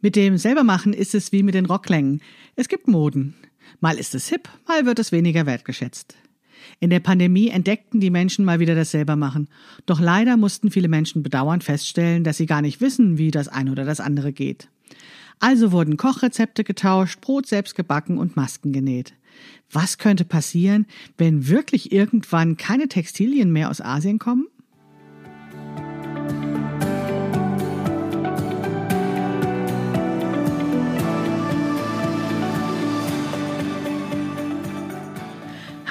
Mit dem Selbermachen ist es wie mit den Rocklängen. Es gibt Moden. Mal ist es hip, mal wird es weniger wertgeschätzt. In der Pandemie entdeckten die Menschen mal wieder das Selbermachen. Doch leider mussten viele Menschen bedauernd feststellen, dass sie gar nicht wissen, wie das eine oder das andere geht. Also wurden Kochrezepte getauscht, Brot selbst gebacken und Masken genäht. Was könnte passieren, wenn wirklich irgendwann keine Textilien mehr aus Asien kommen?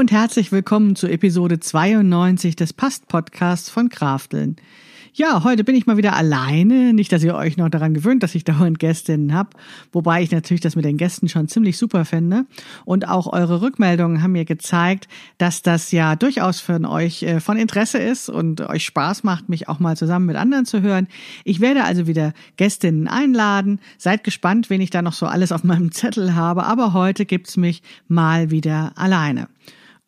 Und herzlich willkommen zu Episode 92 des Past-Podcasts von Krafteln. Ja, heute bin ich mal wieder alleine. Nicht, dass ihr euch noch daran gewöhnt, dass ich dauernd Gästinnen habe. Wobei ich natürlich das mit den Gästen schon ziemlich super finde. Und auch eure Rückmeldungen haben mir gezeigt, dass das ja durchaus für euch äh, von Interesse ist und euch Spaß macht, mich auch mal zusammen mit anderen zu hören. Ich werde also wieder Gästinnen einladen. Seid gespannt, wen ich da noch so alles auf meinem Zettel habe. Aber heute gibt's mich mal wieder alleine.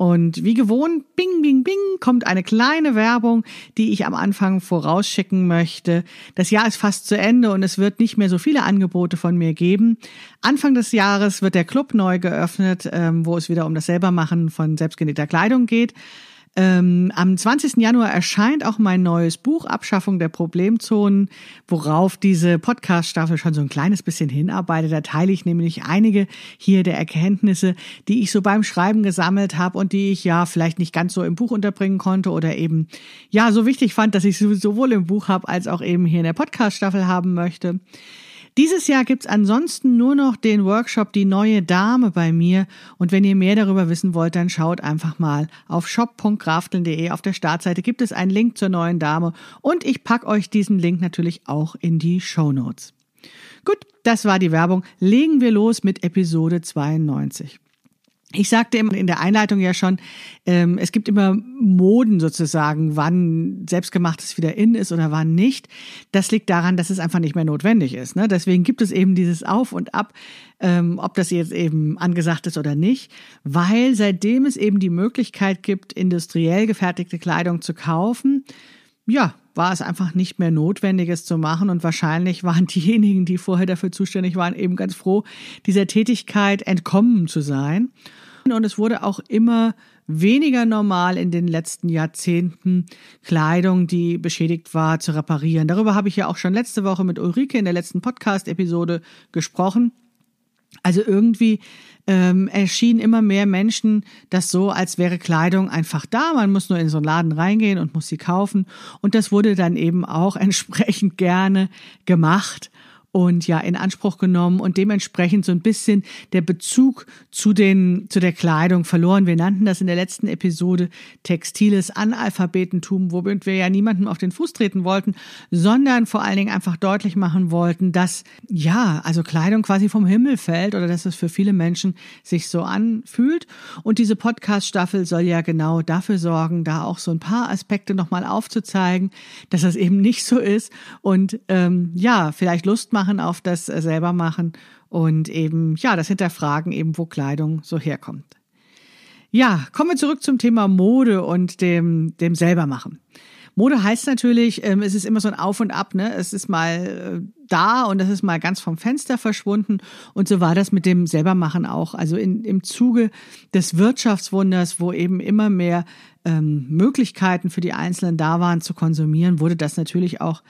Und wie gewohnt, bing, bing, bing, kommt eine kleine Werbung, die ich am Anfang vorausschicken möchte. Das Jahr ist fast zu Ende und es wird nicht mehr so viele Angebote von mir geben. Anfang des Jahres wird der Club neu geöffnet, ähm, wo es wieder um das Selbermachen von selbstgenähter Kleidung geht. Ähm, am 20. Januar erscheint auch mein neues Buch Abschaffung der Problemzonen, worauf diese Podcast-Staffel schon so ein kleines bisschen hinarbeitet. Da teile ich nämlich einige hier der Erkenntnisse, die ich so beim Schreiben gesammelt habe und die ich ja vielleicht nicht ganz so im Buch unterbringen konnte oder eben ja so wichtig fand, dass ich sie sowohl im Buch habe als auch eben hier in der Podcast-Staffel haben möchte. Dieses Jahr gibt's ansonsten nur noch den Workshop Die neue Dame bei mir. Und wenn ihr mehr darüber wissen wollt, dann schaut einfach mal auf shop.krafteln.de. Auf der Startseite gibt es einen Link zur neuen Dame. Und ich pack euch diesen Link natürlich auch in die Show Notes. Gut, das war die Werbung. Legen wir los mit Episode 92. Ich sagte in der Einleitung ja schon, ähm, es gibt immer Moden sozusagen, wann selbstgemachtes wieder in ist oder wann nicht. Das liegt daran, dass es einfach nicht mehr notwendig ist. Ne? Deswegen gibt es eben dieses Auf und Ab, ähm, ob das jetzt eben angesagt ist oder nicht, weil seitdem es eben die Möglichkeit gibt, industriell gefertigte Kleidung zu kaufen, ja, war es einfach nicht mehr notwendig, es zu machen. Und wahrscheinlich waren diejenigen, die vorher dafür zuständig waren, eben ganz froh, dieser Tätigkeit entkommen zu sein. Und es wurde auch immer weniger normal in den letzten Jahrzehnten, Kleidung, die beschädigt war, zu reparieren. Darüber habe ich ja auch schon letzte Woche mit Ulrike in der letzten Podcast-Episode gesprochen. Also irgendwie ähm, erschienen immer mehr Menschen das so, als wäre Kleidung einfach da. Man muss nur in so einen Laden reingehen und muss sie kaufen. Und das wurde dann eben auch entsprechend gerne gemacht und ja in Anspruch genommen und dementsprechend so ein bisschen der Bezug zu den zu der Kleidung verloren. Wir nannten das in der letzten Episode textiles Analphabetentum, womit wir ja niemandem auf den Fuß treten wollten, sondern vor allen Dingen einfach deutlich machen wollten, dass ja, also Kleidung quasi vom Himmel fällt oder dass es für viele Menschen sich so anfühlt und diese Podcast Staffel soll ja genau dafür sorgen, da auch so ein paar Aspekte nochmal aufzuzeigen, dass das eben nicht so ist und ähm, ja, vielleicht Lust machen machen auf das äh, selber machen und eben, ja, das Hinterfragen eben, wo Kleidung so herkommt. Ja, kommen wir zurück zum Thema Mode und dem, dem selbermachen. Mode heißt natürlich, ähm, es ist immer so ein Auf und Ab, ne? Es ist mal äh, da und es ist mal ganz vom Fenster verschwunden. Und so war das mit dem Selbermachen auch. Also in, im Zuge des Wirtschaftswunders, wo eben immer mehr ähm, Möglichkeiten für die Einzelnen da waren zu konsumieren, wurde das natürlich auch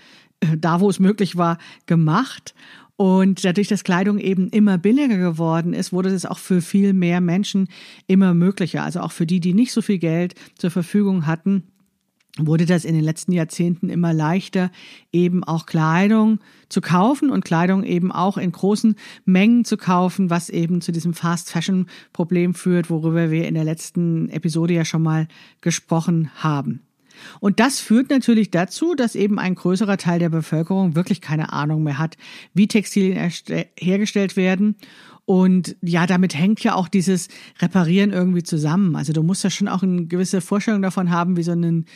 da, wo es möglich war, gemacht. Und dadurch, dass Kleidung eben immer billiger geworden ist, wurde es auch für viel mehr Menschen immer möglicher. Also auch für die, die nicht so viel Geld zur Verfügung hatten, wurde das in den letzten Jahrzehnten immer leichter, eben auch Kleidung zu kaufen und Kleidung eben auch in großen Mengen zu kaufen, was eben zu diesem Fast Fashion Problem führt, worüber wir in der letzten Episode ja schon mal gesprochen haben. Und das führt natürlich dazu, dass eben ein größerer Teil der Bevölkerung wirklich keine Ahnung mehr hat, wie Textilien hergestellt werden und ja, damit hängt ja auch dieses Reparieren irgendwie zusammen. Also du musst ja schon auch eine gewisse Vorstellung davon haben, wie so ein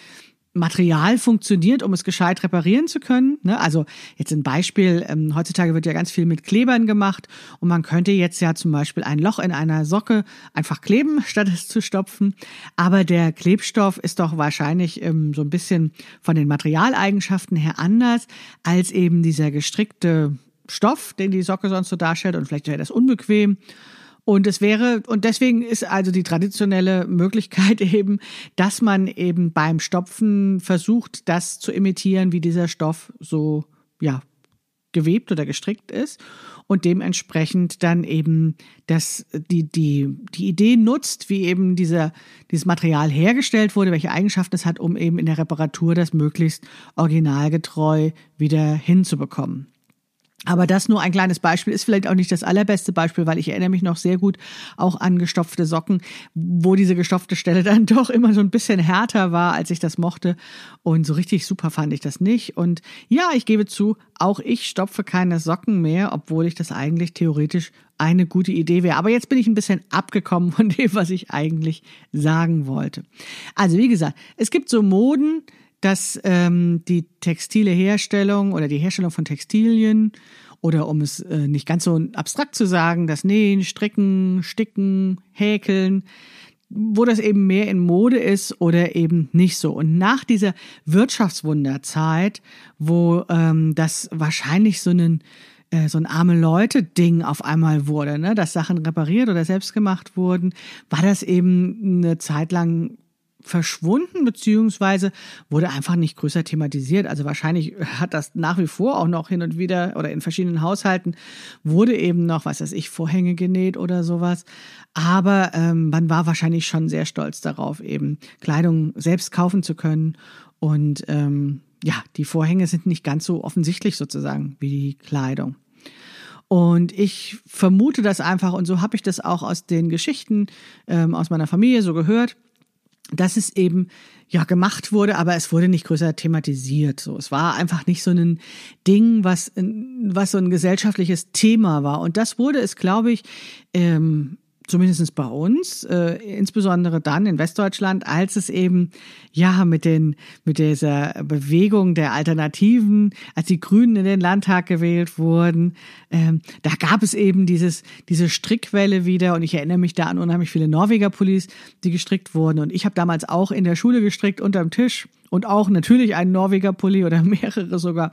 Material funktioniert, um es gescheit reparieren zu können. Ne? Also jetzt ein Beispiel, ähm, heutzutage wird ja ganz viel mit Klebern gemacht und man könnte jetzt ja zum Beispiel ein Loch in einer Socke einfach kleben, statt es zu stopfen. Aber der Klebstoff ist doch wahrscheinlich ähm, so ein bisschen von den Materialeigenschaften her anders als eben dieser gestrickte Stoff, den die Socke sonst so darstellt und vielleicht wäre das unbequem. Und es wäre, und deswegen ist also die traditionelle Möglichkeit eben, dass man eben beim Stopfen versucht, das zu imitieren, wie dieser Stoff so, ja, gewebt oder gestrickt ist und dementsprechend dann eben das, die, die, die Idee nutzt, wie eben dieser, dieses Material hergestellt wurde, welche Eigenschaften es hat, um eben in der Reparatur das möglichst originalgetreu wieder hinzubekommen. Aber das nur ein kleines Beispiel ist vielleicht auch nicht das allerbeste Beispiel, weil ich erinnere mich noch sehr gut auch an gestopfte Socken, wo diese gestopfte Stelle dann doch immer so ein bisschen härter war, als ich das mochte. Und so richtig super fand ich das nicht. Und ja, ich gebe zu, auch ich stopfe keine Socken mehr, obwohl ich das eigentlich theoretisch eine gute Idee wäre. Aber jetzt bin ich ein bisschen abgekommen von dem, was ich eigentlich sagen wollte. Also wie gesagt, es gibt so Moden, dass ähm, die textile Herstellung oder die Herstellung von Textilien oder um es äh, nicht ganz so abstrakt zu sagen, das Nähen, Stricken, Sticken, Häkeln, wo das eben mehr in Mode ist oder eben nicht so. Und nach dieser Wirtschaftswunderzeit, wo ähm, das wahrscheinlich so ein äh, so ein arme Leute Ding auf einmal wurde, ne, dass Sachen repariert oder selbst gemacht wurden, war das eben eine Zeit lang verschwunden, beziehungsweise wurde einfach nicht größer thematisiert. Also wahrscheinlich hat das nach wie vor auch noch hin und wieder oder in verschiedenen Haushalten wurde eben noch, was weiß ich, Vorhänge genäht oder sowas. Aber ähm, man war wahrscheinlich schon sehr stolz darauf, eben Kleidung selbst kaufen zu können. Und ähm, ja, die Vorhänge sind nicht ganz so offensichtlich sozusagen wie die Kleidung. Und ich vermute das einfach, und so habe ich das auch aus den Geschichten ähm, aus meiner Familie so gehört, dass es eben ja gemacht wurde, aber es wurde nicht größer thematisiert. So, es war einfach nicht so ein Ding, was was so ein gesellschaftliches Thema war. Und das wurde es, glaube ich, ähm, zumindest bei uns, äh, insbesondere dann in Westdeutschland, als es eben ja mit den mit dieser Bewegung der Alternativen, als die Grünen in den Landtag gewählt wurden, ähm, da gab es eben dieses diese Strickwelle wieder. Und ich erinnere mich da an unheimlich viele Norweger Pullis, die gestrickt wurden. Und ich habe damals auch in der Schule gestrickt unterm Tisch. Und auch natürlich einen Norweger Pulli oder mehrere sogar.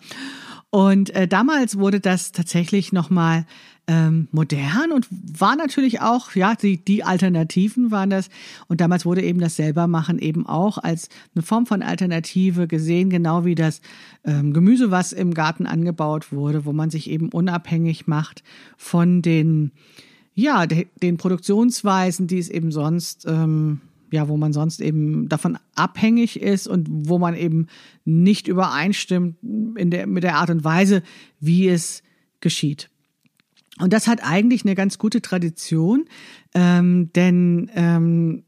Und äh, damals wurde das tatsächlich nochmal ähm, modern und war natürlich auch, ja, die, die Alternativen waren das. Und damals wurde eben das Selbermachen eben auch als eine Form von Alternative gesehen, genau wie das ähm, Gemüse, was im Garten angebaut wurde, wo man sich eben unabhängig macht von den, ja, de, den Produktionsweisen, die es eben sonst, ähm, ja, wo man sonst eben davon abhängig ist und wo man eben nicht übereinstimmt in der, mit der Art und Weise, wie es geschieht. Und das hat eigentlich eine ganz gute Tradition, ähm, denn ähm,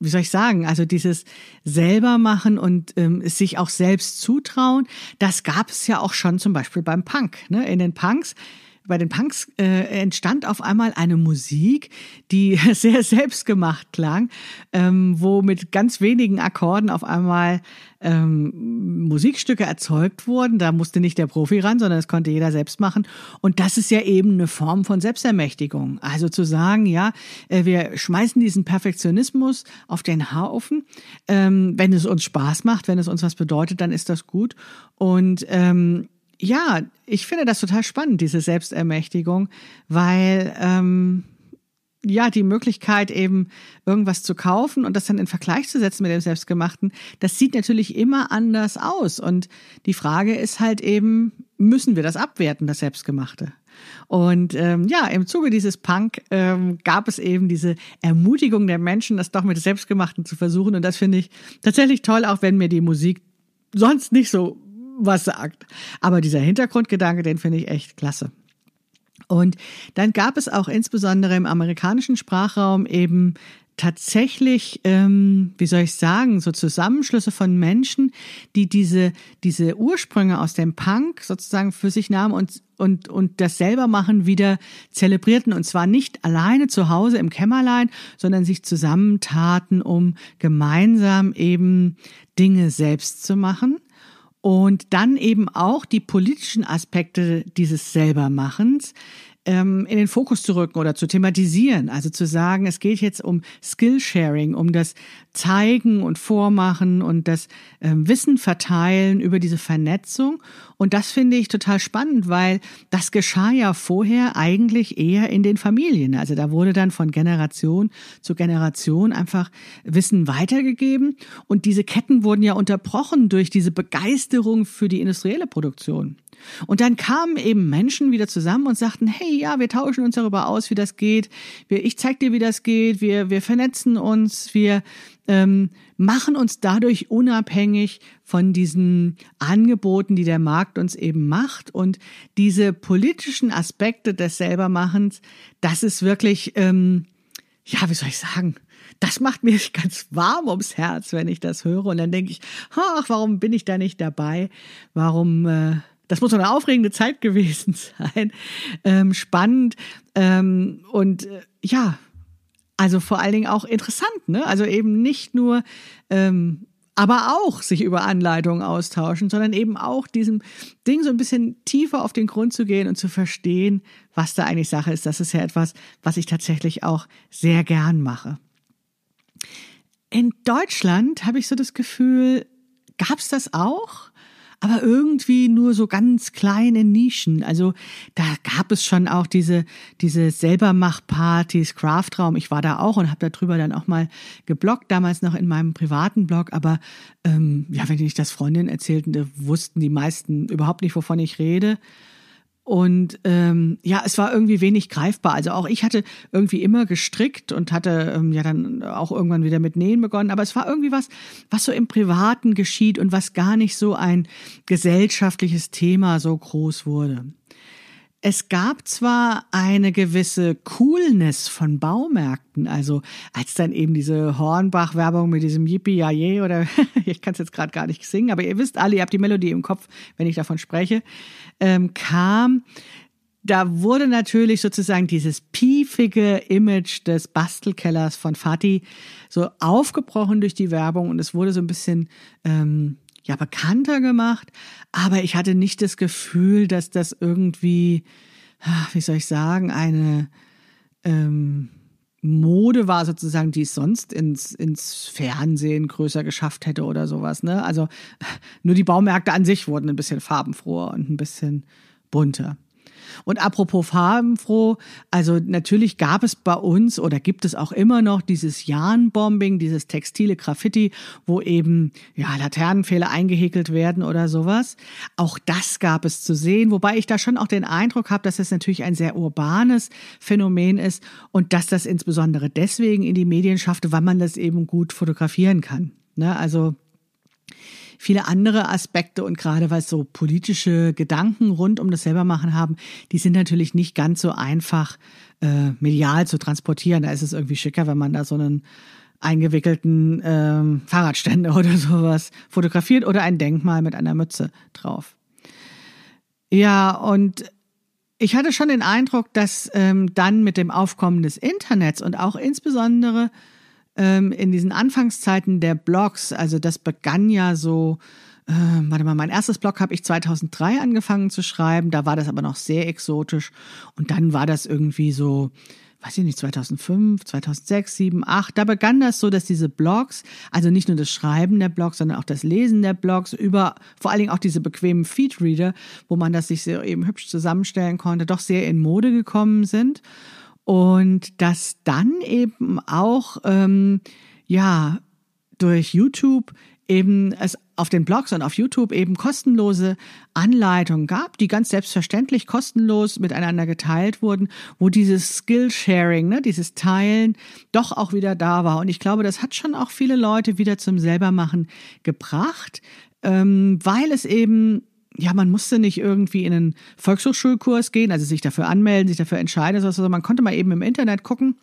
wie soll ich sagen, also dieses selber machen und ähm, sich auch selbst zutrauen, das gab es ja auch schon zum Beispiel beim Punk. Ne? In den Punks bei den Punks äh, entstand auf einmal eine Musik, die sehr selbstgemacht klang, ähm, wo mit ganz wenigen Akkorden auf einmal ähm, Musikstücke erzeugt wurden. Da musste nicht der Profi ran, sondern es konnte jeder selbst machen. Und das ist ja eben eine Form von Selbstermächtigung. Also zu sagen, ja, äh, wir schmeißen diesen Perfektionismus auf den Haufen. Ähm, wenn es uns Spaß macht, wenn es uns was bedeutet, dann ist das gut. Und ähm, ja, ich finde das total spannend, diese Selbstermächtigung, weil ähm, ja die Möglichkeit eben irgendwas zu kaufen und das dann in Vergleich zu setzen mit dem selbstgemachten, das sieht natürlich immer anders aus und die Frage ist halt eben, müssen wir das abwerten, das selbstgemachte? Und ähm, ja, im Zuge dieses Punk ähm, gab es eben diese Ermutigung der Menschen, das doch mit Selbstgemachten zu versuchen. Und das finde ich tatsächlich toll, auch wenn mir die Musik sonst nicht so was sagt. Aber dieser Hintergrundgedanke, den finde ich echt klasse. Und dann gab es auch insbesondere im amerikanischen Sprachraum eben tatsächlich, ähm, wie soll ich sagen, so Zusammenschlüsse von Menschen, die diese, diese Ursprünge aus dem Punk sozusagen für sich nahmen und, und, und das selber machen wieder zelebrierten. Und zwar nicht alleine zu Hause im Kämmerlein, sondern sich zusammentaten, um gemeinsam eben Dinge selbst zu machen und dann eben auch die politischen Aspekte dieses Selbermachens ähm, in den Fokus zu rücken oder zu thematisieren. Also zu sagen, es geht jetzt um Skillsharing, um das Zeigen und Vormachen und das ähm, Wissen verteilen über diese Vernetzung. Und das finde ich total spannend, weil das geschah ja vorher eigentlich eher in den Familien. Also da wurde dann von Generation zu Generation einfach Wissen weitergegeben. Und diese Ketten wurden ja unterbrochen durch diese Begeisterung für die industrielle Produktion. Und dann kamen eben Menschen wieder zusammen und sagten, hey, ja, wir tauschen uns darüber aus, wie das geht. Wir, ich zeig dir, wie das geht. Wir, wir vernetzen uns. Wir ähm, machen uns dadurch unabhängig von diesen Angeboten, die der Markt uns eben macht. Und diese politischen Aspekte des Selbermachens, das ist wirklich, ähm, ja, wie soll ich sagen? Das macht mir ganz warm ums Herz, wenn ich das höre. Und dann denke ich, ach, warum bin ich da nicht dabei? Warum äh, das muss eine aufregende Zeit gewesen sein. Ähm, spannend ähm, und äh, ja, also vor allen Dingen auch interessant, ne? Also eben nicht nur, ähm, aber auch sich über Anleitungen austauschen, sondern eben auch diesem Ding so ein bisschen tiefer auf den Grund zu gehen und zu verstehen, was da eigentlich Sache ist. Das ist ja etwas, was ich tatsächlich auch sehr gern mache. In Deutschland habe ich so das Gefühl, gab es das auch? Aber irgendwie nur so ganz kleine Nischen. Also da gab es schon auch diese diese Selbermachpartys, Craftraum. Ich war da auch und habe darüber dann auch mal gebloggt, damals noch in meinem privaten Blog. Aber ähm, ja, wenn ich das Freundinnen erzählten, da wussten die meisten überhaupt nicht, wovon ich rede. Und ähm, ja, es war irgendwie wenig greifbar. Also auch ich hatte irgendwie immer gestrickt und hatte ähm, ja dann auch irgendwann wieder mit Nähen begonnen. Aber es war irgendwie was, was so im Privaten geschieht und was gar nicht so ein gesellschaftliches Thema so groß wurde. Es gab zwar eine gewisse Coolness von Baumärkten, also als dann eben diese Hornbach-Werbung mit diesem Yippie Yaye oder ich kann es jetzt gerade gar nicht singen, aber ihr wisst alle, ihr habt die Melodie im Kopf, wenn ich davon spreche, ähm, kam. Da wurde natürlich sozusagen dieses piefige Image des Bastelkellers von Fatih so aufgebrochen durch die Werbung und es wurde so ein bisschen ähm, ja bekannter gemacht, aber ich hatte nicht das Gefühl, dass das irgendwie, ah, wie soll ich sagen, eine ähm, Mode war sozusagen, die es sonst ins, ins Fernsehen größer geschafft hätte oder sowas. Ne? Also nur die Baumärkte an sich wurden ein bisschen farbenfroher und ein bisschen bunter. Und apropos farbenfroh, also natürlich gab es bei uns oder gibt es auch immer noch dieses Jahn-Bombing, dieses textile Graffiti, wo eben ja Laternenpfähle eingehäkelt werden oder sowas. Auch das gab es zu sehen, wobei ich da schon auch den Eindruck habe, dass es natürlich ein sehr urbanes Phänomen ist und dass das insbesondere deswegen in die Medien schaffte, weil man das eben gut fotografieren kann. Ne? Also viele andere Aspekte und gerade was so politische Gedanken rund um das Selbermachen haben, die sind natürlich nicht ganz so einfach äh, medial zu transportieren. Da ist es irgendwie schicker, wenn man da so einen eingewickelten ähm, Fahrradständer oder sowas fotografiert oder ein Denkmal mit einer Mütze drauf. Ja, und ich hatte schon den Eindruck, dass ähm, dann mit dem Aufkommen des Internets und auch insbesondere ähm, in diesen Anfangszeiten der Blogs, also das begann ja so, äh, warte mal, mein erstes Blog habe ich 2003 angefangen zu schreiben, da war das aber noch sehr exotisch und dann war das irgendwie so, weiß ich nicht, 2005, 2006, 7, 8, da begann das so, dass diese Blogs, also nicht nur das Schreiben der Blogs, sondern auch das Lesen der Blogs, über vor allen Dingen auch diese bequemen Feedreader, wo man das sich sehr eben hübsch zusammenstellen konnte, doch sehr in Mode gekommen sind. Und dass dann eben auch, ähm, ja, durch YouTube eben es auf den Blogs und auf YouTube eben kostenlose Anleitungen gab, die ganz selbstverständlich kostenlos miteinander geteilt wurden, wo dieses Skillsharing, ne, dieses Teilen doch auch wieder da war. Und ich glaube, das hat schon auch viele Leute wieder zum Selbermachen gebracht, ähm, weil es eben ja, man musste nicht irgendwie in einen Volkshochschulkurs gehen, also sich dafür anmelden, sich dafür entscheiden, sondern man konnte mal eben im Internet gucken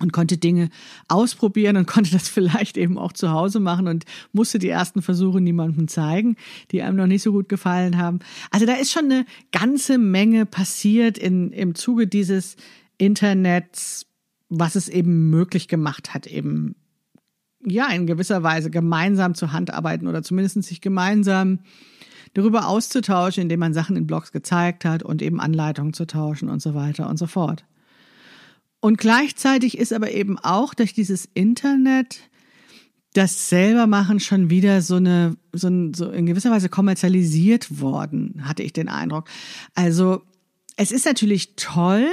und konnte Dinge ausprobieren und konnte das vielleicht eben auch zu Hause machen und musste die ersten Versuche niemandem zeigen, die einem noch nicht so gut gefallen haben. Also da ist schon eine ganze Menge passiert in, im Zuge dieses Internets, was es eben möglich gemacht hat, eben ja in gewisser Weise gemeinsam zu handarbeiten oder zumindest sich gemeinsam darüber auszutauschen, indem man Sachen in Blogs gezeigt hat und eben Anleitungen zu tauschen und so weiter und so fort. Und gleichzeitig ist aber eben auch durch dieses Internet das Selbermachen schon wieder so eine, so, ein, so in gewisser Weise kommerzialisiert worden, hatte ich den Eindruck. Also es ist natürlich toll,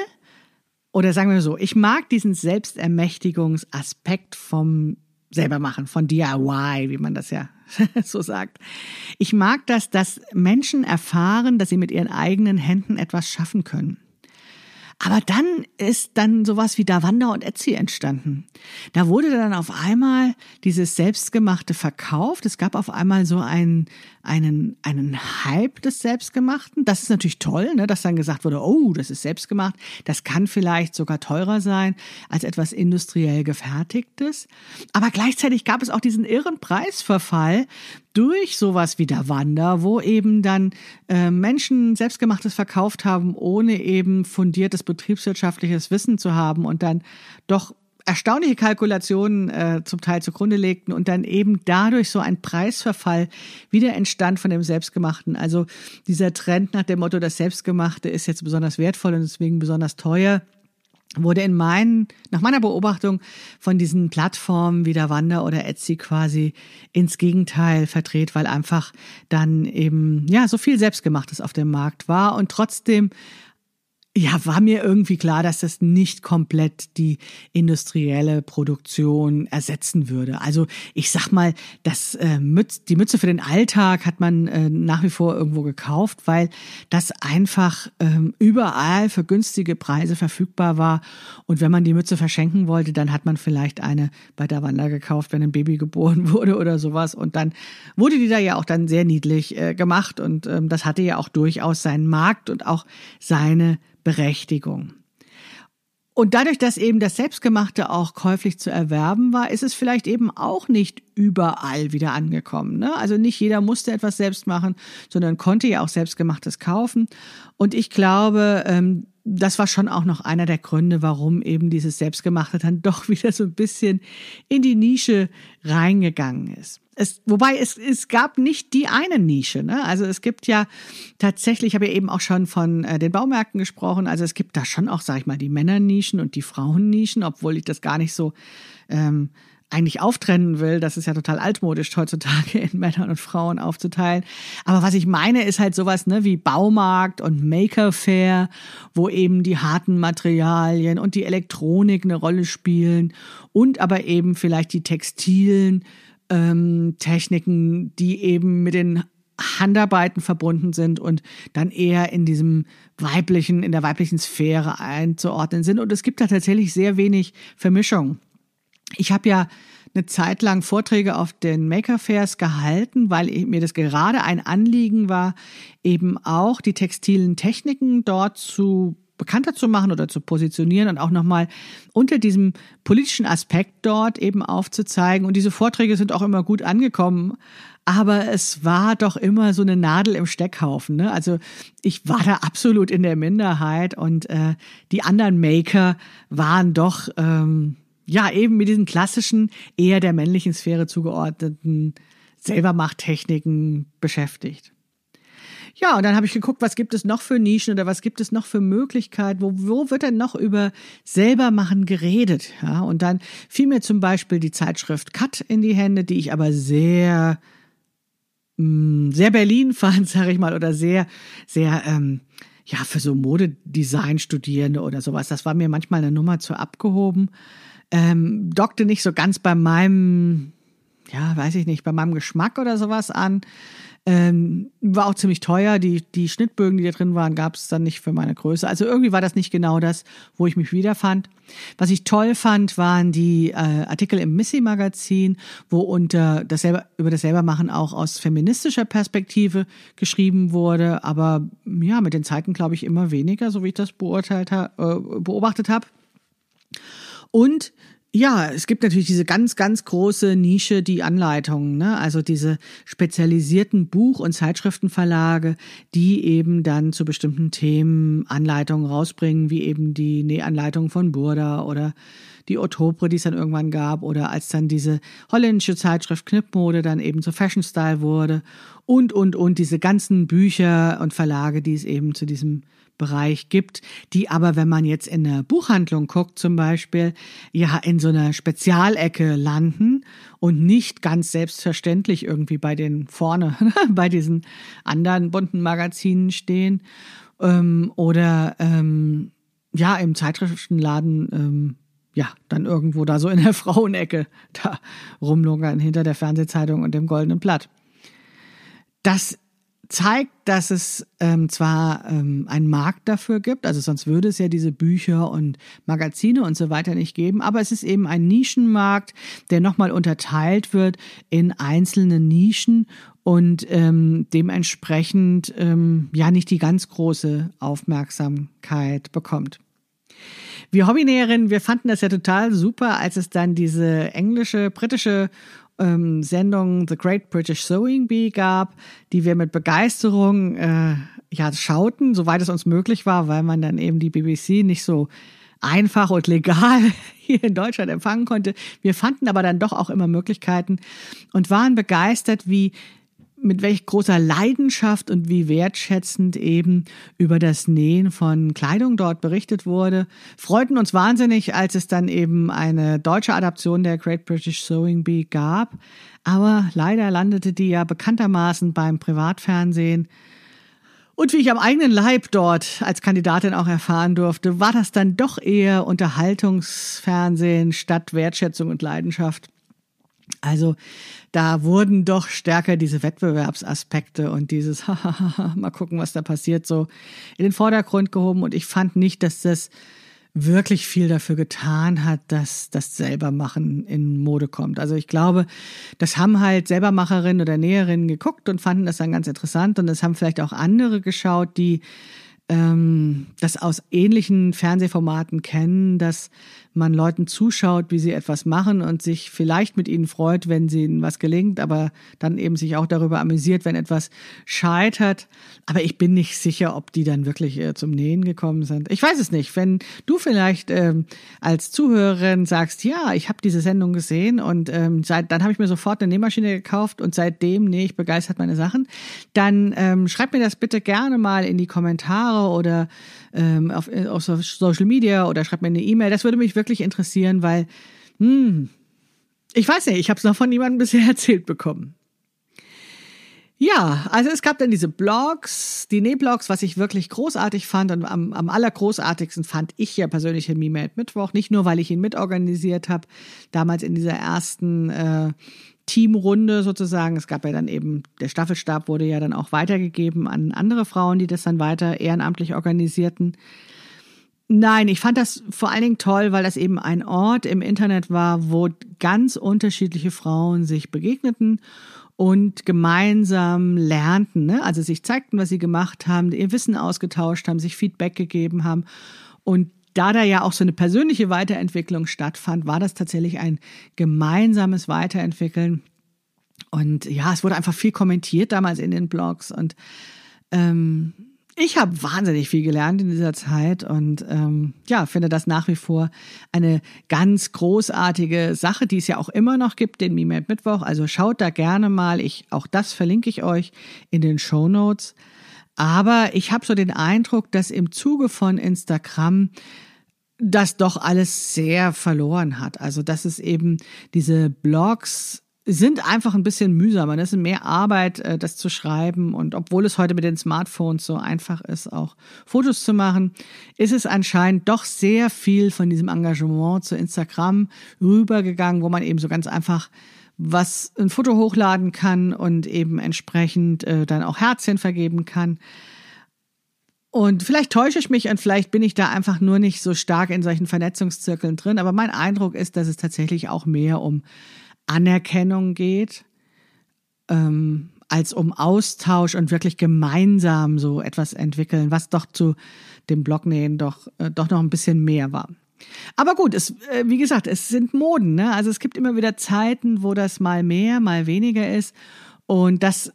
oder sagen wir so, ich mag diesen Selbstermächtigungsaspekt vom Selbermachen, von DIY, wie man das ja so sagt. Ich mag das, dass Menschen erfahren, dass sie mit ihren eigenen Händen etwas schaffen können. Aber dann ist dann sowas wie Davanda und Etsy entstanden. Da wurde dann auf einmal dieses selbstgemachte verkauft. Es gab auf einmal so einen, einen, einen Hype des Selbstgemachten. Das ist natürlich toll, ne, dass dann gesagt wurde, oh, das ist selbstgemacht. Das kann vielleicht sogar teurer sein als etwas industriell gefertigtes. Aber gleichzeitig gab es auch diesen irren Preisverfall, durch sowas wie der Wander, wo eben dann äh, Menschen selbstgemachtes verkauft haben, ohne eben fundiertes betriebswirtschaftliches Wissen zu haben und dann doch erstaunliche Kalkulationen äh, zum Teil zugrunde legten und dann eben dadurch so ein Preisverfall wieder entstand von dem Selbstgemachten. Also dieser Trend nach dem Motto, das Selbstgemachte ist jetzt besonders wertvoll und deswegen besonders teuer wurde in meinen, nach meiner Beobachtung von diesen Plattformen wie der Wander oder Etsy quasi ins Gegenteil verdreht, weil einfach dann eben, ja, so viel Selbstgemachtes auf dem Markt war. Und trotzdem ja, war mir irgendwie klar, dass das nicht komplett die industrielle Produktion ersetzen würde. Also ich sag mal, das äh, Mütz, die Mütze für den Alltag hat man äh, nach wie vor irgendwo gekauft, weil das einfach ähm, überall für günstige Preise verfügbar war. Und wenn man die Mütze verschenken wollte, dann hat man vielleicht eine bei der Wander gekauft, wenn ein Baby geboren wurde oder sowas. Und dann wurde die da ja auch dann sehr niedlich äh, gemacht. Und ähm, das hatte ja auch durchaus seinen Markt und auch seine Berechtigung. Und dadurch, dass eben das Selbstgemachte auch käuflich zu erwerben war, ist es vielleicht eben auch nicht überall wieder angekommen. Ne? Also nicht jeder musste etwas selbst machen, sondern konnte ja auch Selbstgemachtes kaufen. Und ich glaube, ähm, das war schon auch noch einer der Gründe, warum eben dieses Selbstgemachte dann doch wieder so ein bisschen in die Nische reingegangen ist. Es, wobei es, es gab nicht die eine Nische. Ne? Also es gibt ja tatsächlich, ich habe ja eben auch schon von äh, den Baumärkten gesprochen, also es gibt da schon auch, sag ich mal, die Männernischen und die Frauennischen, obwohl ich das gar nicht so ähm, eigentlich auftrennen will. Das ist ja total altmodisch heutzutage in Männern und Frauen aufzuteilen. Aber was ich meine, ist halt sowas ne, wie Baumarkt und Maker Fair, wo eben die harten Materialien und die Elektronik eine Rolle spielen und aber eben vielleicht die textilen ähm, Techniken, die eben mit den Handarbeiten verbunden sind und dann eher in diesem weiblichen, in der weiblichen Sphäre einzuordnen sind. Und es gibt da tatsächlich sehr wenig Vermischung. Ich habe ja eine Zeit lang Vorträge auf den Maker Fairs gehalten, weil mir das gerade ein Anliegen war, eben auch die textilen Techniken dort zu bekannter zu machen oder zu positionieren und auch nochmal unter diesem politischen Aspekt dort eben aufzuzeigen. Und diese Vorträge sind auch immer gut angekommen. Aber es war doch immer so eine Nadel im Steckhaufen. Ne? Also ich war da absolut in der Minderheit und äh, die anderen Maker waren doch ähm, ja eben mit diesen klassischen, eher der männlichen Sphäre zugeordneten Selbermachttechniken beschäftigt. Ja, und dann habe ich geguckt, was gibt es noch für Nischen oder was gibt es noch für Möglichkeiten, wo, wo wird denn noch über selbermachen geredet? Ja, und dann fiel mir zum Beispiel die Zeitschrift Cut in die Hände, die ich aber sehr, mh, mm, sehr Berlin fand, sage ich mal, oder sehr, sehr, ähm, ja, für so Modedesign-Studierende oder sowas. Das war mir manchmal eine Nummer zu abgehoben. Ähm, dockte nicht so ganz bei meinem ja, weiß ich nicht, bei meinem Geschmack oder sowas an. Ähm, war auch ziemlich teuer. Die, die Schnittbögen, die da drin waren, gab es dann nicht für meine Größe. Also irgendwie war das nicht genau das, wo ich mich wiederfand. Was ich toll fand, waren die äh, Artikel im Missy-Magazin, wo unter das über das Selbermachen auch aus feministischer Perspektive geschrieben wurde, aber ja, mit den Zeiten glaube ich immer weniger, so wie ich das beurteilt ha äh, beobachtet habe. Und ja, es gibt natürlich diese ganz, ganz große Nische, die Anleitungen, ne? also diese spezialisierten Buch- und Zeitschriftenverlage, die eben dann zu bestimmten Themen Anleitungen rausbringen, wie eben die Nähanleitung von Burda oder die Otopre, die es dann irgendwann gab, oder als dann diese holländische Zeitschrift Knippmode dann eben zu Fashion Style wurde und, und, und diese ganzen Bücher und Verlage, die es eben zu diesem Bereich gibt, die aber, wenn man jetzt in der Buchhandlung guckt zum Beispiel, ja in so einer Spezialecke landen und nicht ganz selbstverständlich irgendwie bei den vorne, bei diesen anderen bunten Magazinen stehen ähm, oder ähm, ja im Zeitschriftenladen ähm, ja, dann irgendwo da so in der Frauenecke da rumlungern hinter der Fernsehzeitung und dem goldenen Blatt. Das zeigt, dass es ähm, zwar ähm, einen Markt dafür gibt, also sonst würde es ja diese Bücher und Magazine und so weiter nicht geben, aber es ist eben ein Nischenmarkt, der nochmal unterteilt wird in einzelne Nischen und ähm, dementsprechend ähm, ja nicht die ganz große Aufmerksamkeit bekommt. Wir Hobbynäherinnen, wir fanden das ja total super, als es dann diese englische, britische ähm, Sendung The Great British Sewing Bee gab, die wir mit Begeisterung äh, ja schauten, soweit es uns möglich war, weil man dann eben die BBC nicht so einfach und legal hier in Deutschland empfangen konnte. Wir fanden aber dann doch auch immer Möglichkeiten und waren begeistert, wie mit welch großer Leidenschaft und wie wertschätzend eben über das Nähen von Kleidung dort berichtet wurde. Freuten uns wahnsinnig, als es dann eben eine deutsche Adaption der Great British Sewing Bee gab. Aber leider landete die ja bekanntermaßen beim Privatfernsehen. Und wie ich am eigenen Leib dort als Kandidatin auch erfahren durfte, war das dann doch eher Unterhaltungsfernsehen statt Wertschätzung und Leidenschaft. Also da wurden doch stärker diese Wettbewerbsaspekte und dieses mal gucken, was da passiert, so in den Vordergrund gehoben. Und ich fand nicht, dass das wirklich viel dafür getan hat, dass das Selbermachen in Mode kommt. Also ich glaube, das haben halt Selbermacherinnen oder Näherinnen geguckt und fanden das dann ganz interessant und das haben vielleicht auch andere geschaut, die ähm, das aus ähnlichen Fernsehformaten kennen, dass man Leuten zuschaut, wie sie etwas machen und sich vielleicht mit ihnen freut, wenn ihnen was gelingt, aber dann eben sich auch darüber amüsiert, wenn etwas scheitert. Aber ich bin nicht sicher, ob die dann wirklich äh, zum Nähen gekommen sind. Ich weiß es nicht. Wenn du vielleicht ähm, als Zuhörerin sagst, ja, ich habe diese Sendung gesehen und ähm, seit, dann habe ich mir sofort eine Nähmaschine gekauft und seitdem nähe ich begeistert meine Sachen, dann ähm, schreib mir das bitte gerne mal in die Kommentare oder ähm, auf, äh, auf Social Media oder schreib mir eine E-Mail. Das würde mich wirklich interessieren, weil, hm, ich weiß nicht, ich habe es noch von niemandem bisher erzählt bekommen. Ja, also es gab dann diese Blogs, die Nähblogs, was ich wirklich großartig fand und am, am allergroßartigsten fand ich ja persönlich den Me Mittwoch, nicht nur, weil ich ihn mitorganisiert habe, damals in dieser ersten äh, Teamrunde sozusagen. Es gab ja dann eben, der Staffelstab wurde ja dann auch weitergegeben an andere Frauen, die das dann weiter ehrenamtlich organisierten. Nein, ich fand das vor allen Dingen toll, weil das eben ein Ort im Internet war, wo ganz unterschiedliche Frauen sich begegneten und gemeinsam lernten, ne? also sich zeigten, was sie gemacht haben, ihr Wissen ausgetauscht haben, sich Feedback gegeben haben. Und da da ja auch so eine persönliche Weiterentwicklung stattfand, war das tatsächlich ein gemeinsames Weiterentwickeln. Und ja, es wurde einfach viel kommentiert damals in den Blogs und ähm, ich habe wahnsinnig viel gelernt in dieser Zeit und ähm, ja, finde das nach wie vor eine ganz großartige Sache, die es ja auch immer noch gibt, den Mimate Mittwoch. Also schaut da gerne mal. Ich, auch das verlinke ich euch in den Show Notes. Aber ich habe so den Eindruck, dass im Zuge von Instagram das doch alles sehr verloren hat. Also dass es eben diese Blogs sind einfach ein bisschen mühsamer. Das ist mehr Arbeit, äh, das zu schreiben. Und obwohl es heute mit den Smartphones so einfach ist, auch Fotos zu machen, ist es anscheinend doch sehr viel von diesem Engagement zu Instagram rübergegangen, wo man eben so ganz einfach was ein Foto hochladen kann und eben entsprechend äh, dann auch Herzchen vergeben kann. Und vielleicht täusche ich mich und vielleicht bin ich da einfach nur nicht so stark in solchen Vernetzungszirkeln drin. Aber mein Eindruck ist, dass es tatsächlich auch mehr um Anerkennung geht, ähm, als um Austausch und wirklich gemeinsam so etwas entwickeln, was doch zu dem Blognähen doch, äh, doch noch ein bisschen mehr war. Aber gut, es, äh, wie gesagt, es sind Moden. Ne? Also es gibt immer wieder Zeiten, wo das mal mehr, mal weniger ist. Und das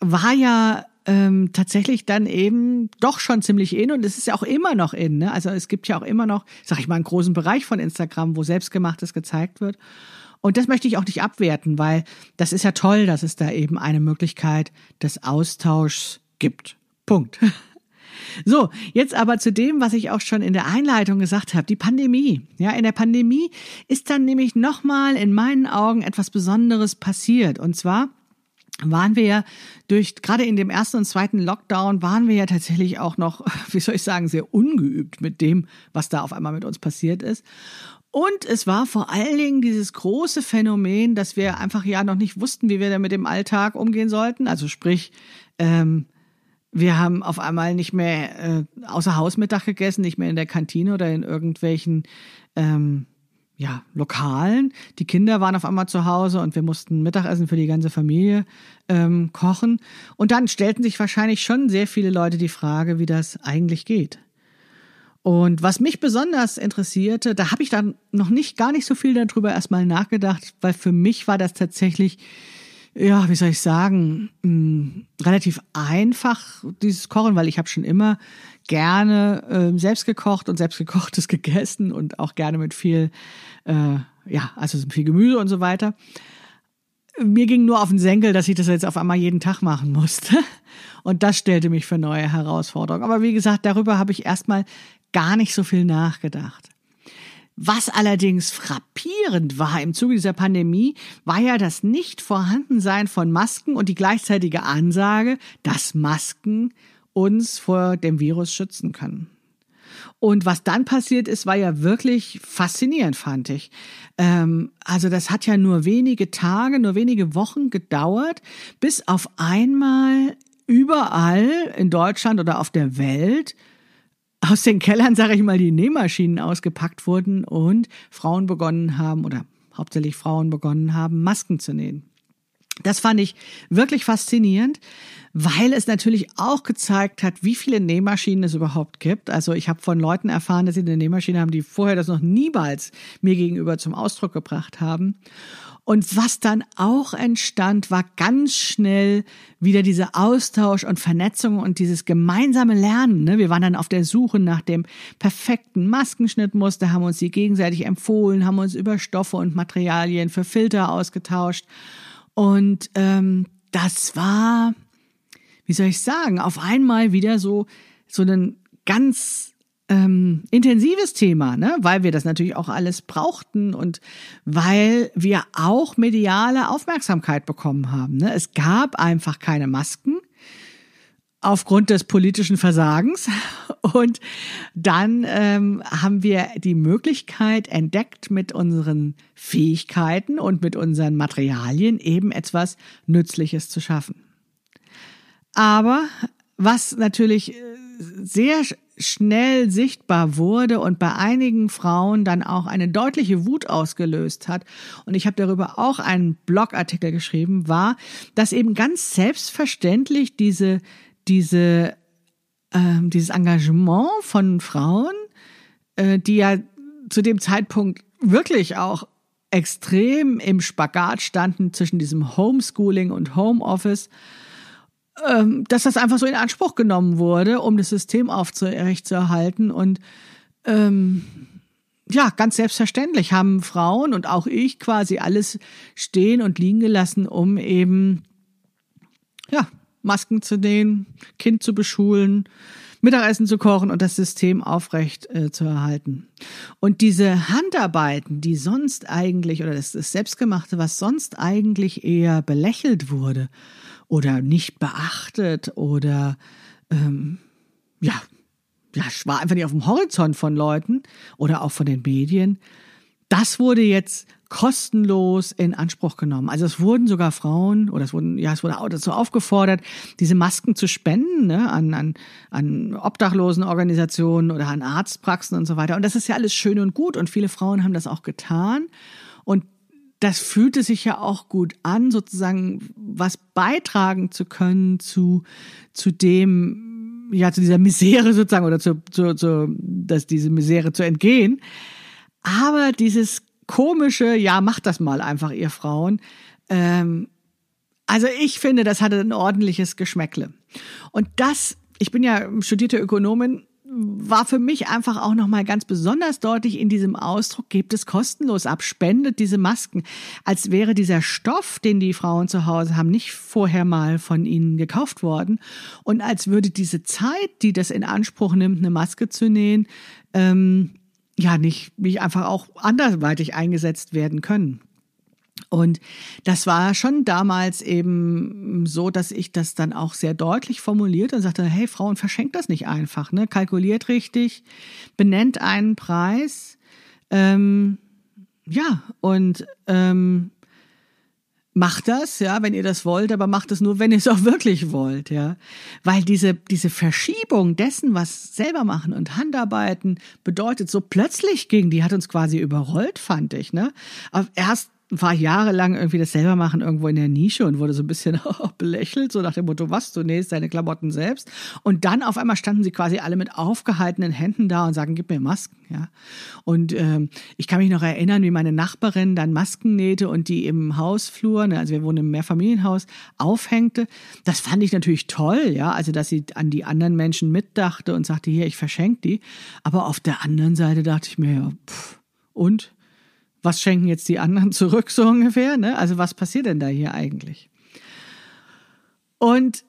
war ja ähm, tatsächlich dann eben doch schon ziemlich in und es ist ja auch immer noch in. Ne? Also es gibt ja auch immer noch, sag ich mal, einen großen Bereich von Instagram, wo selbstgemachtes gezeigt wird. Und das möchte ich auch nicht abwerten, weil das ist ja toll, dass es da eben eine Möglichkeit des Austauschs gibt. Punkt. So, jetzt aber zu dem, was ich auch schon in der Einleitung gesagt habe, die Pandemie. Ja, in der Pandemie ist dann nämlich nochmal in meinen Augen etwas Besonderes passiert. Und zwar waren wir ja durch, gerade in dem ersten und zweiten Lockdown, waren wir ja tatsächlich auch noch, wie soll ich sagen, sehr ungeübt mit dem, was da auf einmal mit uns passiert ist. Und es war vor allen Dingen dieses große Phänomen, dass wir einfach ja noch nicht wussten, wie wir da mit dem Alltag umgehen sollten. Also sprich, ähm, wir haben auf einmal nicht mehr äh, außer Hausmittag gegessen, nicht mehr in der Kantine oder in irgendwelchen ähm, ja, Lokalen. Die Kinder waren auf einmal zu Hause und wir mussten Mittagessen für die ganze Familie ähm, kochen. Und dann stellten sich wahrscheinlich schon sehr viele Leute die Frage, wie das eigentlich geht. Und was mich besonders interessierte, da habe ich dann noch nicht gar nicht so viel darüber erstmal nachgedacht, weil für mich war das tatsächlich ja, wie soll ich sagen, mh, hm, relativ einfach, dieses Kochen, weil ich habe schon immer gerne äh, selbst gekocht und selbst gekochtes gegessen und auch gerne mit viel, äh, ja, also viel Gemüse und so weiter. Mir ging nur auf den Senkel, dass ich das jetzt auf einmal jeden Tag machen musste. Und das stellte mich für neue Herausforderungen. Aber wie gesagt, darüber habe ich erstmal gar nicht so viel nachgedacht. Was allerdings frappierend war im Zuge dieser Pandemie, war ja das Nicht-Vorhandensein von Masken und die gleichzeitige Ansage, dass Masken uns vor dem Virus schützen können. Und was dann passiert ist, war ja wirklich faszinierend, fand ich. Ähm, also das hat ja nur wenige Tage, nur wenige Wochen gedauert, bis auf einmal überall in Deutschland oder auf der Welt aus den Kellern, sage ich mal, die Nähmaschinen ausgepackt wurden und Frauen begonnen haben oder hauptsächlich Frauen begonnen haben, Masken zu nähen. Das fand ich wirklich faszinierend, weil es natürlich auch gezeigt hat, wie viele Nähmaschinen es überhaupt gibt. Also ich habe von Leuten erfahren, dass sie eine Nähmaschine haben, die vorher das noch niemals mir gegenüber zum Ausdruck gebracht haben. Und was dann auch entstand, war ganz schnell wieder dieser Austausch und Vernetzung und dieses gemeinsame Lernen. Ne? Wir waren dann auf der Suche nach dem perfekten Maskenschnittmuster, haben uns die gegenseitig empfohlen, haben uns über Stoffe und Materialien für Filter ausgetauscht. Und ähm, das war, wie soll ich sagen, auf einmal wieder so so ein ganz ähm, intensives Thema, ne? weil wir das natürlich auch alles brauchten und weil wir auch mediale Aufmerksamkeit bekommen haben. Ne? Es gab einfach keine Masken aufgrund des politischen Versagens. Und dann ähm, haben wir die Möglichkeit entdeckt, mit unseren Fähigkeiten und mit unseren Materialien eben etwas Nützliches zu schaffen. Aber was natürlich äh, sehr schnell sichtbar wurde und bei einigen Frauen dann auch eine deutliche Wut ausgelöst hat, und ich habe darüber auch einen Blogartikel geschrieben, war, dass eben ganz selbstverständlich diese, diese, ähm, dieses Engagement von Frauen, äh, die ja zu dem Zeitpunkt wirklich auch extrem im Spagat standen zwischen diesem Homeschooling und Homeoffice, ähm, dass das einfach so in Anspruch genommen wurde, um das System aufrechtzuerhalten. Und ähm, ja, ganz selbstverständlich haben Frauen und auch ich quasi alles stehen und liegen gelassen, um eben ja, Masken zu nähen, Kind zu beschulen, Mittagessen zu kochen und das System aufrecht äh, zu erhalten. Und diese Handarbeiten, die sonst eigentlich, oder das, das Selbstgemachte, was sonst eigentlich eher belächelt wurde, oder nicht beachtet oder ähm, ja, ja, war einfach nicht auf dem Horizont von Leuten oder auch von den Medien. Das wurde jetzt kostenlos in Anspruch genommen. Also es wurden sogar Frauen oder es wurden ja es wurde auch dazu aufgefordert, diese Masken zu spenden ne, an, an, an Obdachlosenorganisationen oder an Arztpraxen und so weiter. Und das ist ja alles schön und gut und viele Frauen haben das auch getan. Und das fühlte sich ja auch gut an, sozusagen was beitragen zu können zu, zu dem, ja, zu dieser Misere sozusagen oder zu, zu, zu dass diese Misere zu entgehen. Aber dieses komische, ja, macht das mal einfach, ihr Frauen. Ähm, also ich finde, das hatte ein ordentliches Geschmäckle. Und das, ich bin ja studierte Ökonomin, war für mich einfach auch nochmal ganz besonders deutlich in diesem Ausdruck, gebt es kostenlos ab, spendet diese Masken, als wäre dieser Stoff, den die Frauen zu Hause haben, nicht vorher mal von ihnen gekauft worden und als würde diese Zeit, die das in Anspruch nimmt, eine Maske zu nähen, ähm, ja nicht, nicht einfach auch anderweitig eingesetzt werden können. Und das war schon damals eben so, dass ich das dann auch sehr deutlich formuliert und sagte, hey Frauen, verschenkt das nicht einfach, ne? Kalkuliert richtig, benennt einen Preis. Ähm, ja, und ähm, macht das, ja, wenn ihr das wollt, aber macht es nur, wenn ihr es auch wirklich wollt, ja. Weil diese, diese Verschiebung dessen, was selber machen und Handarbeiten bedeutet, so plötzlich ging, die hat uns quasi überrollt, fand ich, ne. Erst war jahrelang irgendwie das selber machen irgendwo in der Nische und wurde so ein bisschen belächelt, so nach dem Motto, was, du nähst deine Klamotten selbst. Und dann auf einmal standen sie quasi alle mit aufgehaltenen Händen da und sagen, gib mir Masken, ja. Und ähm, ich kann mich noch erinnern, wie meine Nachbarin dann Masken nähte und die im Hausflur, ne, also wir wohnen im Mehrfamilienhaus, aufhängte. Das fand ich natürlich toll, ja, also dass sie an die anderen Menschen mitdachte und sagte, hier, ich verschenke die. Aber auf der anderen Seite dachte ich mir, ja, pff, und? Was schenken jetzt die anderen zurück, so ungefähr? Ne? Also was passiert denn da hier eigentlich? Und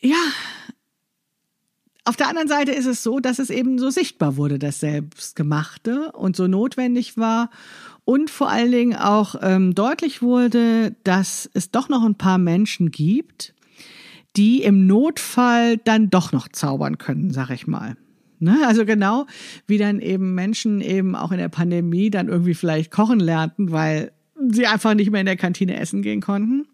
ja, auf der anderen Seite ist es so, dass es eben so sichtbar wurde, das Selbstgemachte und so notwendig war und vor allen Dingen auch ähm, deutlich wurde, dass es doch noch ein paar Menschen gibt, die im Notfall dann doch noch zaubern können, sag ich mal. Ne? Also genau wie dann eben Menschen eben auch in der Pandemie dann irgendwie vielleicht kochen lernten, weil sie einfach nicht mehr in der Kantine essen gehen konnten.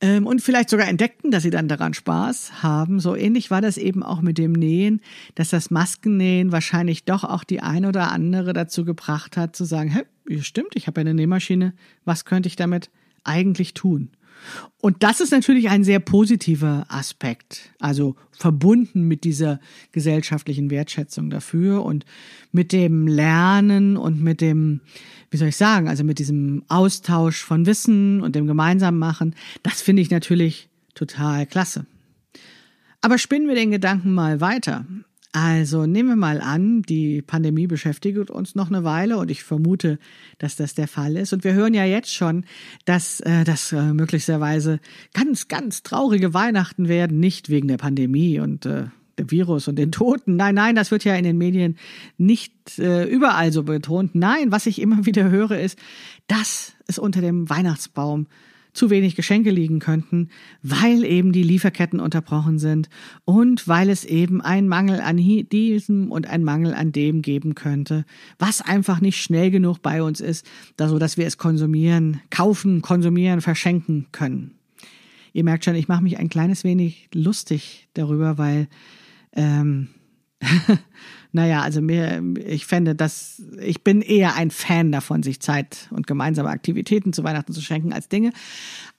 Ähm, und vielleicht sogar entdeckten, dass sie dann daran Spaß haben. So ähnlich war das eben auch mit dem Nähen, dass das Maskennähen wahrscheinlich doch auch die ein oder andere dazu gebracht hat, zu sagen, hey, stimmt, ich habe ja eine Nähmaschine, was könnte ich damit eigentlich tun? Und das ist natürlich ein sehr positiver Aspekt, also verbunden mit dieser gesellschaftlichen Wertschätzung dafür und mit dem Lernen und mit dem, wie soll ich sagen, also mit diesem Austausch von Wissen und dem gemeinsamen Machen. Das finde ich natürlich total klasse. Aber spinnen wir den Gedanken mal weiter. Also nehmen wir mal an, die Pandemie beschäftigt uns noch eine Weile und ich vermute, dass das der Fall ist. Und wir hören ja jetzt schon, dass äh, das äh, möglicherweise ganz, ganz traurige Weihnachten werden, nicht wegen der Pandemie und äh, der Virus und den Toten. Nein, nein, das wird ja in den Medien nicht äh, überall so betont. Nein, was ich immer wieder höre, ist, dass es unter dem Weihnachtsbaum zu wenig Geschenke liegen könnten, weil eben die Lieferketten unterbrochen sind und weil es eben ein Mangel an diesem und ein Mangel an dem geben könnte, was einfach nicht schnell genug bei uns ist, so dass wir es konsumieren, kaufen, konsumieren, verschenken können. Ihr merkt schon, ich mache mich ein kleines wenig lustig darüber, weil ähm, naja, also mir, ich fände das, ich bin eher ein Fan davon, sich Zeit und gemeinsame Aktivitäten zu Weihnachten zu schenken als Dinge.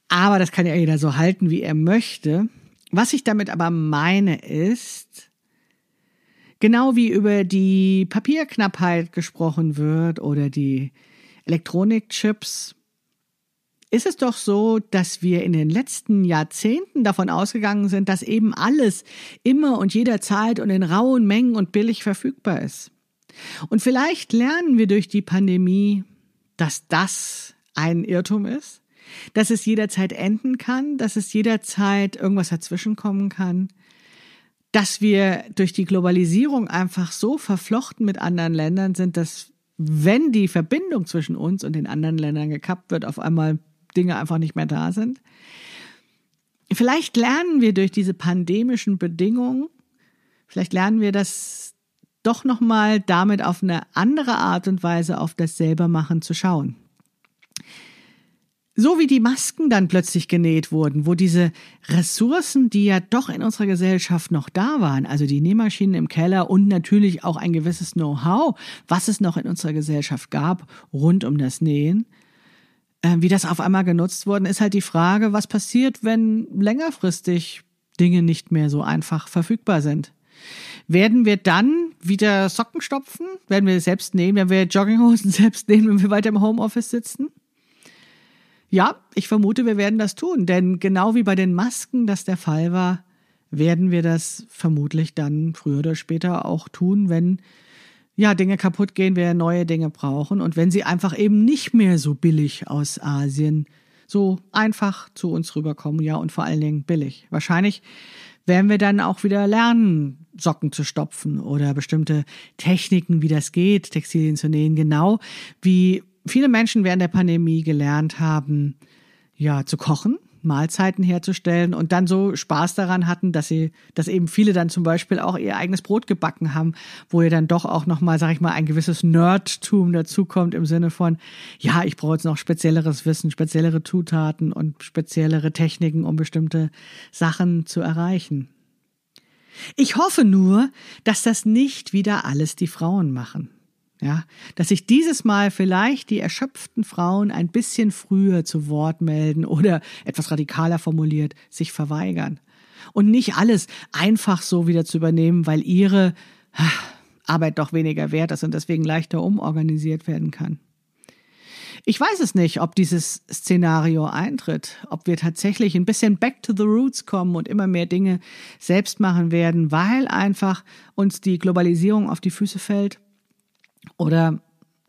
Aber das kann ja jeder so halten, wie er möchte. Was ich damit aber meine ist, genau wie über die Papierknappheit gesprochen wird oder die Elektronikchips, ist es doch so, dass wir in den letzten Jahrzehnten davon ausgegangen sind, dass eben alles immer und jederzeit und in rauen Mengen und billig verfügbar ist. Und vielleicht lernen wir durch die Pandemie, dass das ein Irrtum ist, dass es jederzeit enden kann, dass es jederzeit irgendwas dazwischenkommen kann, dass wir durch die Globalisierung einfach so verflochten mit anderen Ländern sind, dass wenn die Verbindung zwischen uns und den anderen Ländern gekappt wird, auf einmal Dinge einfach nicht mehr da sind. Vielleicht lernen wir durch diese pandemischen Bedingungen, vielleicht lernen wir, dass doch nochmal damit auf eine andere Art und Weise auf das Selbermachen zu schauen. So wie die Masken dann plötzlich genäht wurden, wo diese Ressourcen, die ja doch in unserer Gesellschaft noch da waren, also die Nähmaschinen im Keller und natürlich auch ein gewisses Know-how, was es noch in unserer Gesellschaft gab rund um das Nähen, äh, wie das auf einmal genutzt worden ist halt die Frage, was passiert, wenn längerfristig Dinge nicht mehr so einfach verfügbar sind. Werden wir dann wieder Socken stopfen? Werden wir selbst nähen? Werden wir Jogginghosen selbst nähen, wenn wir weiter im Homeoffice sitzen? Ja, ich vermute, wir werden das tun, denn genau wie bei den Masken das der Fall war, werden wir das vermutlich dann früher oder später auch tun, wenn ja Dinge kaputt gehen, wir neue Dinge brauchen. Und wenn sie einfach eben nicht mehr so billig aus Asien so einfach zu uns rüberkommen, ja und vor allen Dingen billig. Wahrscheinlich werden wir dann auch wieder lernen, Socken zu stopfen oder bestimmte Techniken, wie das geht, Textilien zu nähen, genau wie viele Menschen während der Pandemie gelernt haben, ja, zu kochen, Mahlzeiten herzustellen und dann so Spaß daran hatten, dass sie, dass eben viele dann zum Beispiel auch ihr eigenes Brot gebacken haben, wo ihr dann doch auch nochmal, sag ich mal, ein gewisses Nerdtum dazukommt im Sinne von, ja, ich brauche jetzt noch spezielleres Wissen, speziellere Zutaten und speziellere Techniken, um bestimmte Sachen zu erreichen. Ich hoffe nur, dass das nicht wieder alles die Frauen machen. Ja, dass sich dieses Mal vielleicht die erschöpften Frauen ein bisschen früher zu Wort melden oder etwas radikaler formuliert, sich verweigern. Und nicht alles einfach so wieder zu übernehmen, weil ihre Arbeit doch weniger wert ist und deswegen leichter umorganisiert werden kann. Ich weiß es nicht, ob dieses Szenario eintritt, ob wir tatsächlich ein bisschen back to the roots kommen und immer mehr Dinge selbst machen werden, weil einfach uns die Globalisierung auf die Füße fällt oder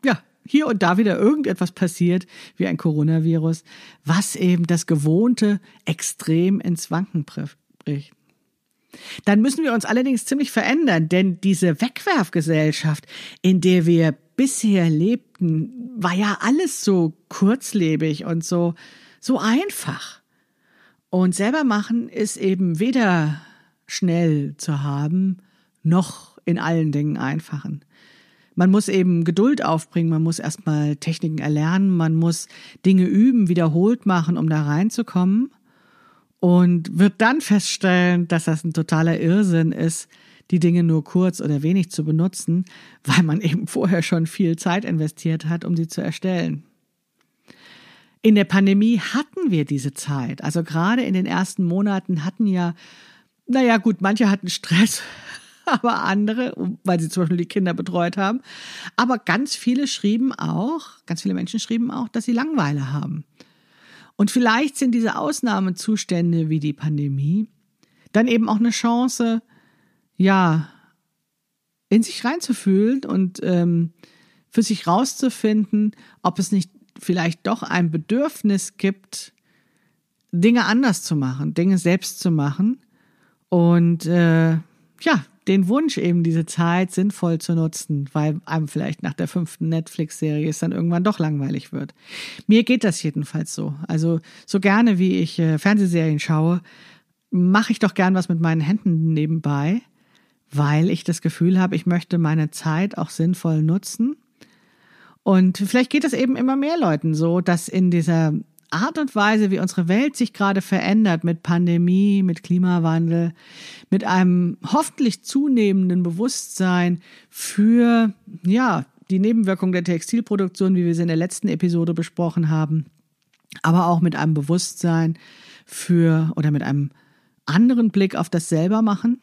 ja, hier und da wieder irgendetwas passiert, wie ein Coronavirus, was eben das Gewohnte extrem ins Wanken bricht. Dann müssen wir uns allerdings ziemlich verändern, denn diese Wegwerfgesellschaft, in der wir bisher lebten, war ja alles so kurzlebig und so, so einfach. Und selber machen ist eben weder schnell zu haben, noch in allen Dingen einfachen man muss eben Geduld aufbringen, man muss erstmal Techniken erlernen, man muss Dinge üben, wiederholt machen, um da reinzukommen und wird dann feststellen, dass das ein totaler Irrsinn ist, die Dinge nur kurz oder wenig zu benutzen, weil man eben vorher schon viel Zeit investiert hat, um sie zu erstellen. In der Pandemie hatten wir diese Zeit. Also gerade in den ersten Monaten hatten ja, naja gut, manche hatten Stress, aber andere, weil sie zum Beispiel die Kinder betreut haben. Aber ganz viele schrieben auch, ganz viele Menschen schrieben auch, dass sie Langweile haben. Und vielleicht sind diese Ausnahmezustände wie die Pandemie dann eben auch eine Chance, ja, in sich reinzufühlen und ähm, für sich rauszufinden, ob es nicht vielleicht doch ein Bedürfnis gibt, Dinge anders zu machen, Dinge selbst zu machen und äh, ja, den Wunsch, eben diese Zeit sinnvoll zu nutzen, weil einem vielleicht nach der fünften Netflix-Serie es dann irgendwann doch langweilig wird. Mir geht das jedenfalls so. Also so gerne wie ich äh, Fernsehserien schaue, mache ich doch gern was mit meinen Händen nebenbei, weil ich das Gefühl habe, ich möchte meine Zeit auch sinnvoll nutzen. Und vielleicht geht es eben immer mehr Leuten so, dass in dieser Art und Weise, wie unsere Welt sich gerade verändert mit Pandemie, mit Klimawandel, mit einem hoffentlich zunehmenden Bewusstsein für, ja, die Nebenwirkung der Textilproduktion, wie wir sie in der letzten Episode besprochen haben, aber auch mit einem Bewusstsein für oder mit einem anderen Blick auf das Selbermachen,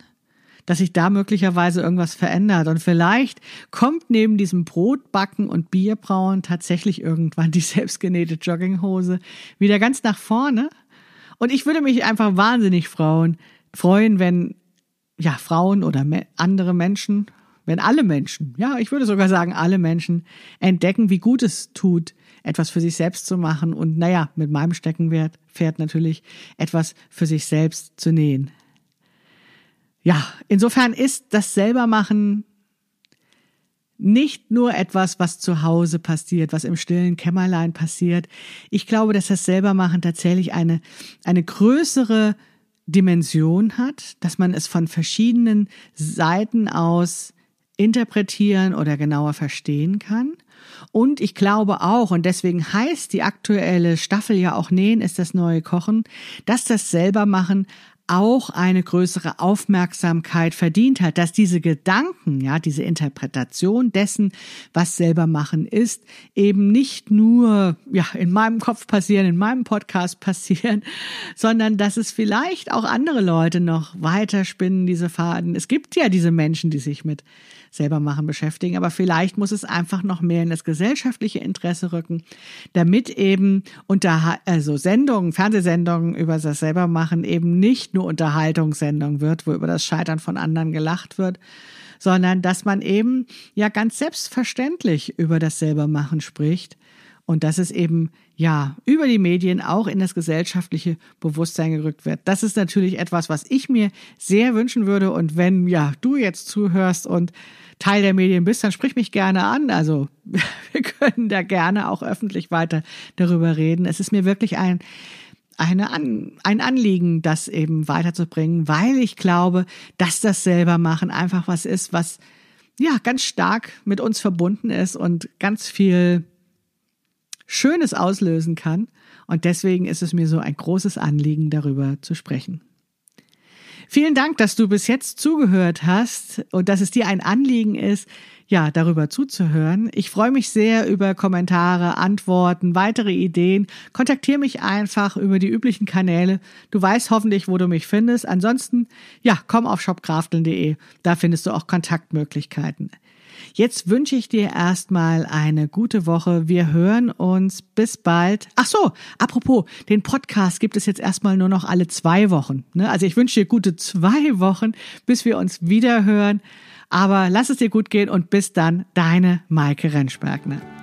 dass sich da möglicherweise irgendwas verändert. Und vielleicht kommt neben diesem Brotbacken und Bierbrauen tatsächlich irgendwann die selbstgenähte Jogginghose wieder ganz nach vorne. Und ich würde mich einfach wahnsinnig freuen, freuen, wenn ja Frauen oder andere Menschen, wenn alle Menschen, ja, ich würde sogar sagen alle Menschen entdecken, wie gut es tut, etwas für sich selbst zu machen und naja, mit meinem Steckenwert fährt natürlich etwas für sich selbst zu nähen. Ja, insofern ist das Selbermachen nicht nur etwas, was zu Hause passiert, was im stillen Kämmerlein passiert. Ich glaube, dass das Selbermachen tatsächlich eine, eine größere Dimension hat, dass man es von verschiedenen Seiten aus interpretieren oder genauer verstehen kann. Und ich glaube auch, und deswegen heißt die aktuelle Staffel ja auch Nähen ist das neue Kochen, dass das selber machen auch eine größere Aufmerksamkeit verdient hat, dass diese Gedanken, ja, diese Interpretation dessen, was selber machen ist, eben nicht nur, ja, in meinem Kopf passieren, in meinem Podcast passieren, sondern dass es vielleicht auch andere Leute noch weiter spinnen, diese Faden. Es gibt ja diese Menschen, die sich mit selber machen beschäftigen. Aber vielleicht muss es einfach noch mehr in das gesellschaftliche Interesse rücken, damit eben unter, also Sendungen, Fernsehsendungen über das selber machen eben nicht nur Unterhaltungssendung wird, wo über das Scheitern von anderen gelacht wird, sondern dass man eben ja ganz selbstverständlich über das Selbermachen spricht und dass es eben ja über die Medien auch in das gesellschaftliche Bewusstsein gerückt wird. Das ist natürlich etwas, was ich mir sehr wünschen würde und wenn ja du jetzt zuhörst und Teil der Medien bist, dann sprich mich gerne an. Also wir können da gerne auch öffentlich weiter darüber reden. Es ist mir wirklich ein eine An ein Anliegen, das eben weiterzubringen, weil ich glaube, dass das selber machen einfach was ist, was ja ganz stark mit uns verbunden ist und ganz viel Schönes auslösen kann. Und deswegen ist es mir so ein großes Anliegen, darüber zu sprechen. Vielen Dank, dass du bis jetzt zugehört hast und dass es dir ein Anliegen ist, ja, darüber zuzuhören. Ich freue mich sehr über Kommentare, Antworten, weitere Ideen. Kontaktiere mich einfach über die üblichen Kanäle. Du weißt hoffentlich, wo du mich findest. Ansonsten, ja, komm auf shopkrafteln.de. Da findest du auch Kontaktmöglichkeiten. Jetzt wünsche ich dir erstmal eine gute Woche. Wir hören uns bis bald. Ach so, apropos, den Podcast gibt es jetzt erstmal nur noch alle zwei Wochen. Ne? Also ich wünsche dir gute zwei Wochen, bis wir uns wieder hören. Aber lass es dir gut gehen und bis dann, deine Maike Rentschbergner.